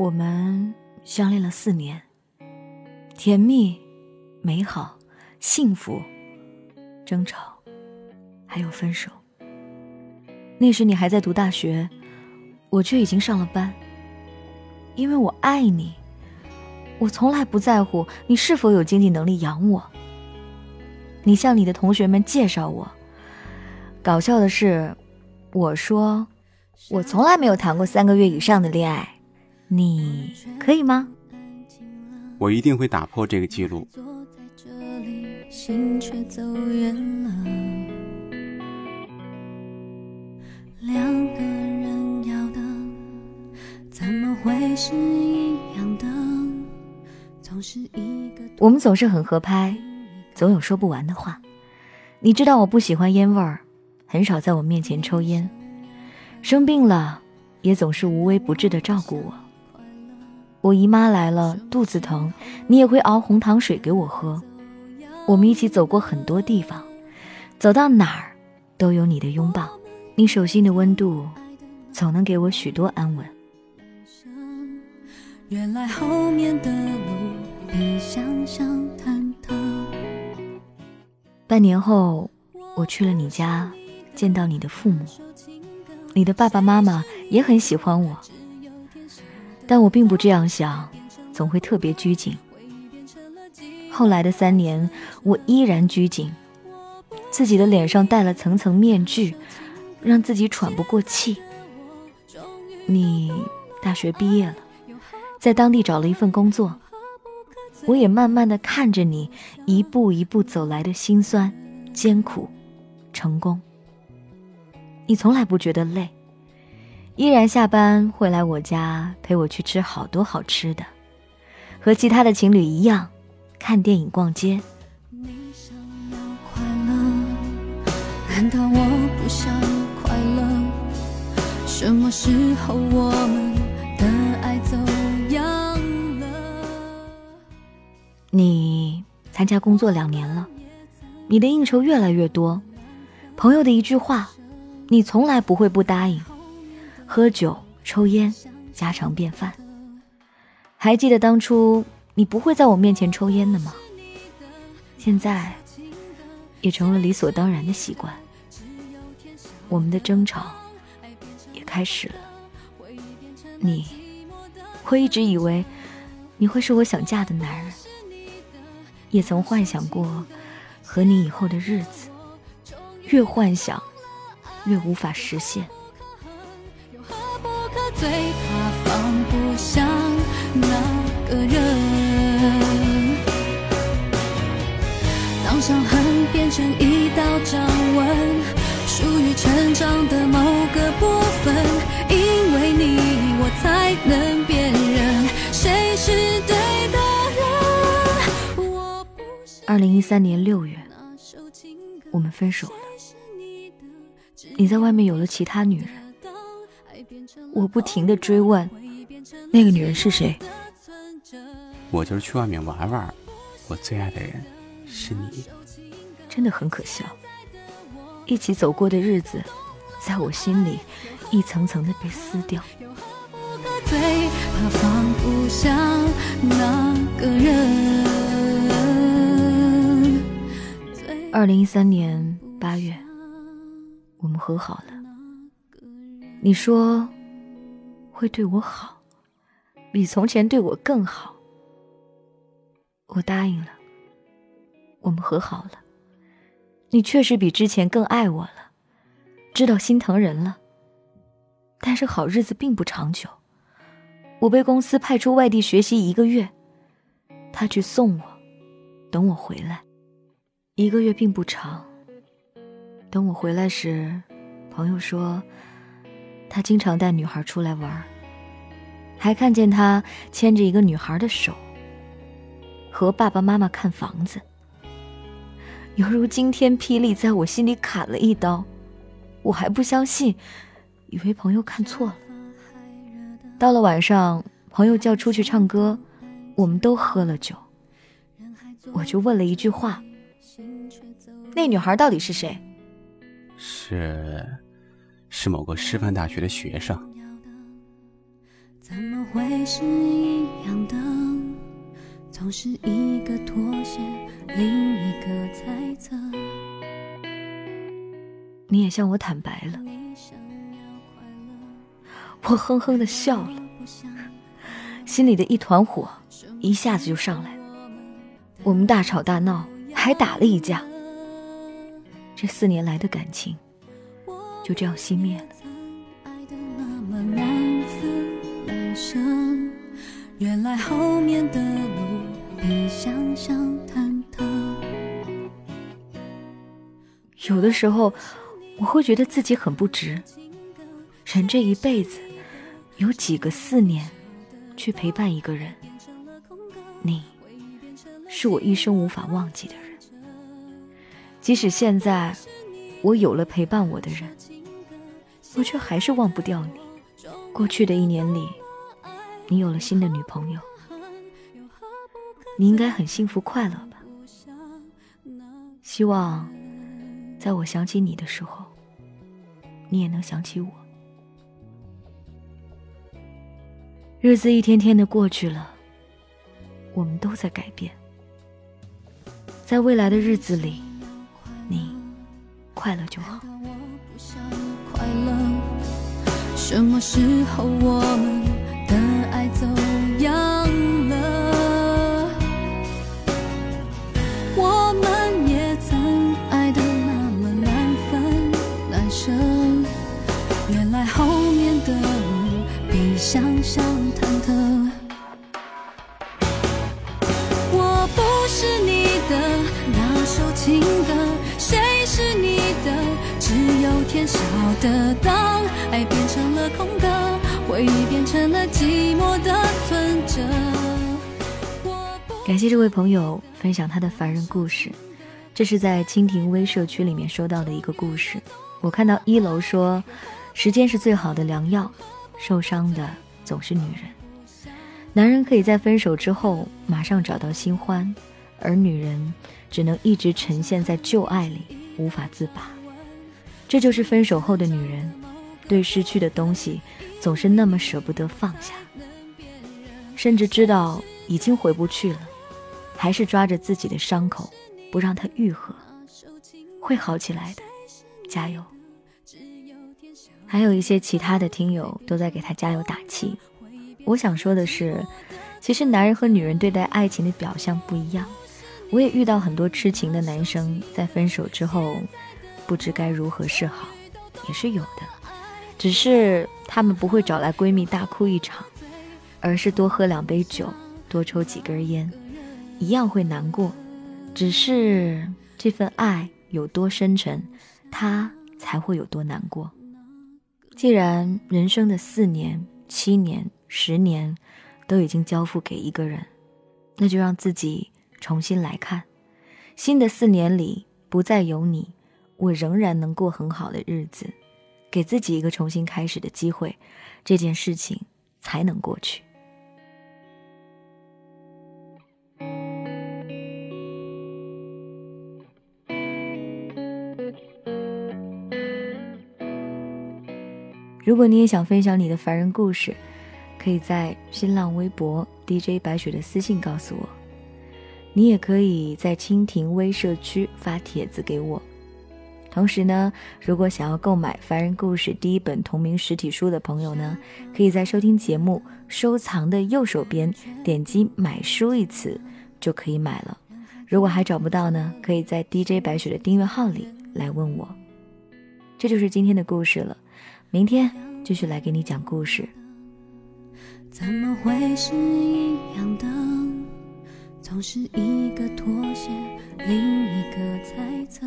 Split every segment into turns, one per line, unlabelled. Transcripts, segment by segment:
我们相恋了四年，甜蜜、美好、幸福、争吵，还有分手。那时你还在读大学，我却已经上了班。因为我爱你，我从来不在乎你是否有经济能力养我。你向你的同学们介绍我，搞笑的是，我说我从来没有谈过三个月以上的恋爱，你可以吗？
我一定会打破这个记录。两个人要的怎么会是一
样的？总是一个我们总是很合拍。总有说不完的话。你知道我不喜欢烟味儿，很少在我面前抽烟。生病了，也总是无微不至的照顾我。我姨妈来了，肚子疼，你也会熬红糖水给我喝。我们一起走过很多地方，走到哪儿都有你的拥抱，你手心的温度，总能给我许多安稳。原来后面的路比想象忐忑。半年后，我去了你家，见到你的父母，你的爸爸妈妈也很喜欢我，但我并不这样想，总会特别拘谨。后来的三年，我依然拘谨，自己的脸上戴了层层面具，让自己喘不过气。你大学毕业了，在当地找了一份工作。我也慢慢的看着你一步一步走来的辛酸、艰苦、成功。你从来不觉得累，依然下班会来我家陪我去吃好多好吃的，和其他的情侣一样，看电影、逛街。你想要快乐难道我不想快乐？什么时候我们的爱走样了？你参加工作两年了，你的应酬越来越多，朋友的一句话，你从来不会不答应。喝酒、抽烟，家常便饭。还记得当初你不会在我面前抽烟的吗？现在也成了理所当然的习惯。我们的争吵也开始了。你，我一直以为你会是我想嫁的男人。也曾幻想过和你以后的日子，越幻想越无法实现。最怕放不下那个人，当伤痕变成一道掌纹，属于成长的某个部分，因为你我才能辨认谁是对的。二零一三年六月，我们分手了。你在外面有了其他女人，我不停的追问，那个女人是谁？
我就是去外面玩玩，我最爱的人是你。
真的很可笑，一起走过的日子，在我心里一层层的被撕掉。最怕放不下那个人。二零一三年八月，我们和好了。你说会对我好，比从前对我更好。我答应了。我们和好了。你确实比之前更爱我了，知道心疼人了。但是好日子并不长久。我被公司派出外地学习一个月，他去送我，等我回来。一个月并不长。等我回来时，朋友说，他经常带女孩出来玩，还看见他牵着一个女孩的手，和爸爸妈妈看房子。犹如惊天霹雳，在我心里砍了一刀。我还不相信，以为朋友看错了。到了晚上，朋友叫出去唱歌，我们都喝了酒，我就问了一句话。那女孩到底是谁？
是，是某个师范大学的学生。怎么会是一样的？总是一个妥协，另一个猜测。
你也向我坦白了，我哼哼的笑了，心里的一团火一下子就上来。我们大吵大闹，还打了一架。这四年来的感情就这样熄灭了。
原来后面的路比想象忐忑。
有的时候我会觉得自己很不值。人这一辈子有几个四年去陪伴一个人？你是我一生无法忘记的人。即使现在我有了陪伴我的人，我却还是忘不掉你。过去的一年里，你有了新的女朋友，你应该很幸福快乐吧？希望在我想起你的时候，你也能想起我。日子一天天的过去了，我们都在改变，在未来的日子里。你快乐就好。
快乐什么时候我们的爱走样了？我们也曾爱得那么难分难舍，原来后面的路比想象忐忑。我不是你的那首情歌。天晓得。当爱变成了空格，回忆变成了寂寞的存折。
感谢这位朋友分享他的凡人故事，这是在蜻蜓微社区里面收到的一个故事。我看到一楼说，时间是最好的良药，受伤的总是女人。男人可以在分手之后马上找到新欢，而女人。只能一直沉陷在旧爱里，无法自拔。这就是分手后的女人，对失去的东西总是那么舍不得放下，甚至知道已经回不去了，还是抓着自己的伤口，不让它愈合。会好起来的，加油！还有一些其他的听友都在给他加油打气。我想说的是，其实男人和女人对待爱情的表象不一样。我也遇到很多痴情的男生，在分手之后不知该如何是好，也是有的。只是他们不会找来闺蜜大哭一场，而是多喝两杯酒，多抽几根烟，一样会难过。只是这份爱有多深沉，他才会有多难过。既然人生的四年、七年、十年都已经交付给一个人，那就让自己。重新来看，新的四年里不再有你，我仍然能过很好的日子，给自己一个重新开始的机会，这件事情才能过去。如果你也想分享你的凡人故事，可以在新浪微博 DJ 白雪的私信告诉我。你也可以在蜻蜓微社区发帖子给我。同时呢，如果想要购买《凡人故事》第一本同名实体书的朋友呢，可以在收听节目收藏的右手边点击“买书”一词，就可以买了。如果还找不到呢，可以在 DJ 白雪的订阅号里来问我。这就是今天的故事了，明天继续来给你讲故事。
怎么会是一样的？总是一个妥协，另一个猜测。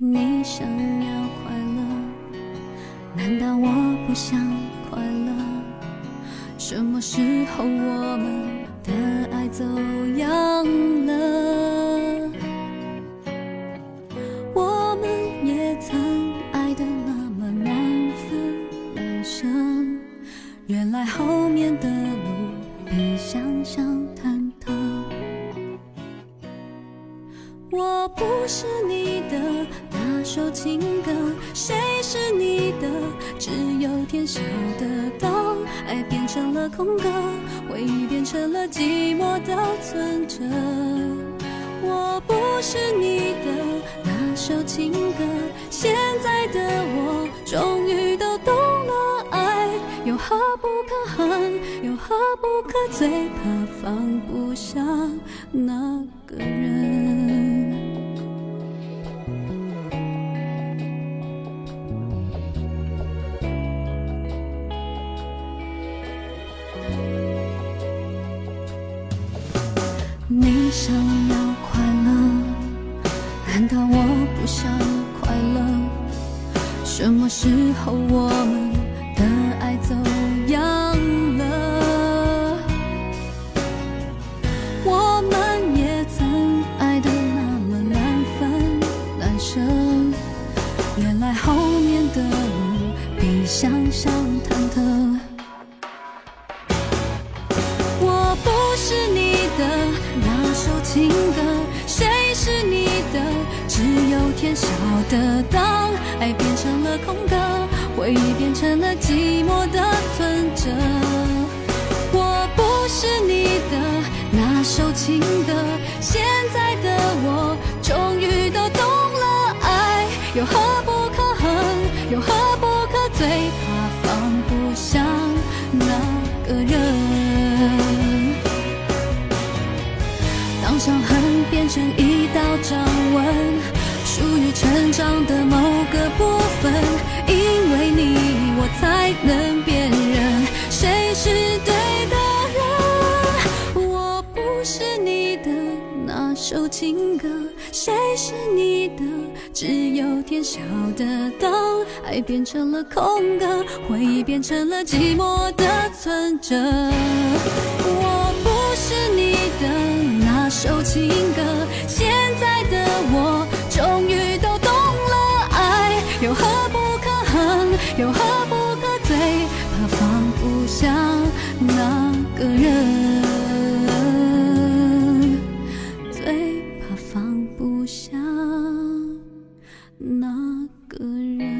你想要快乐，难道我不想快乐？什么时候我们的爱走样了？爱变成了空格，回忆变成了寂寞的存折。我不是你的那首情歌，现在的我终于都懂了，爱有何不可恨，有何不可最怕放不下那个人。想要快乐，难道我不想快乐？什么时候我回忆变成了寂寞的存折。我不是你的那首情歌，现在的我终于都懂了，爱有何不可恨，有何不可最怕放不下那个人。当伤痕变成一道掌纹，属于成长的某个部分，一歌，谁是你的？只有天晓得。当爱变成了空格，回忆变成了寂寞的存折。那个人。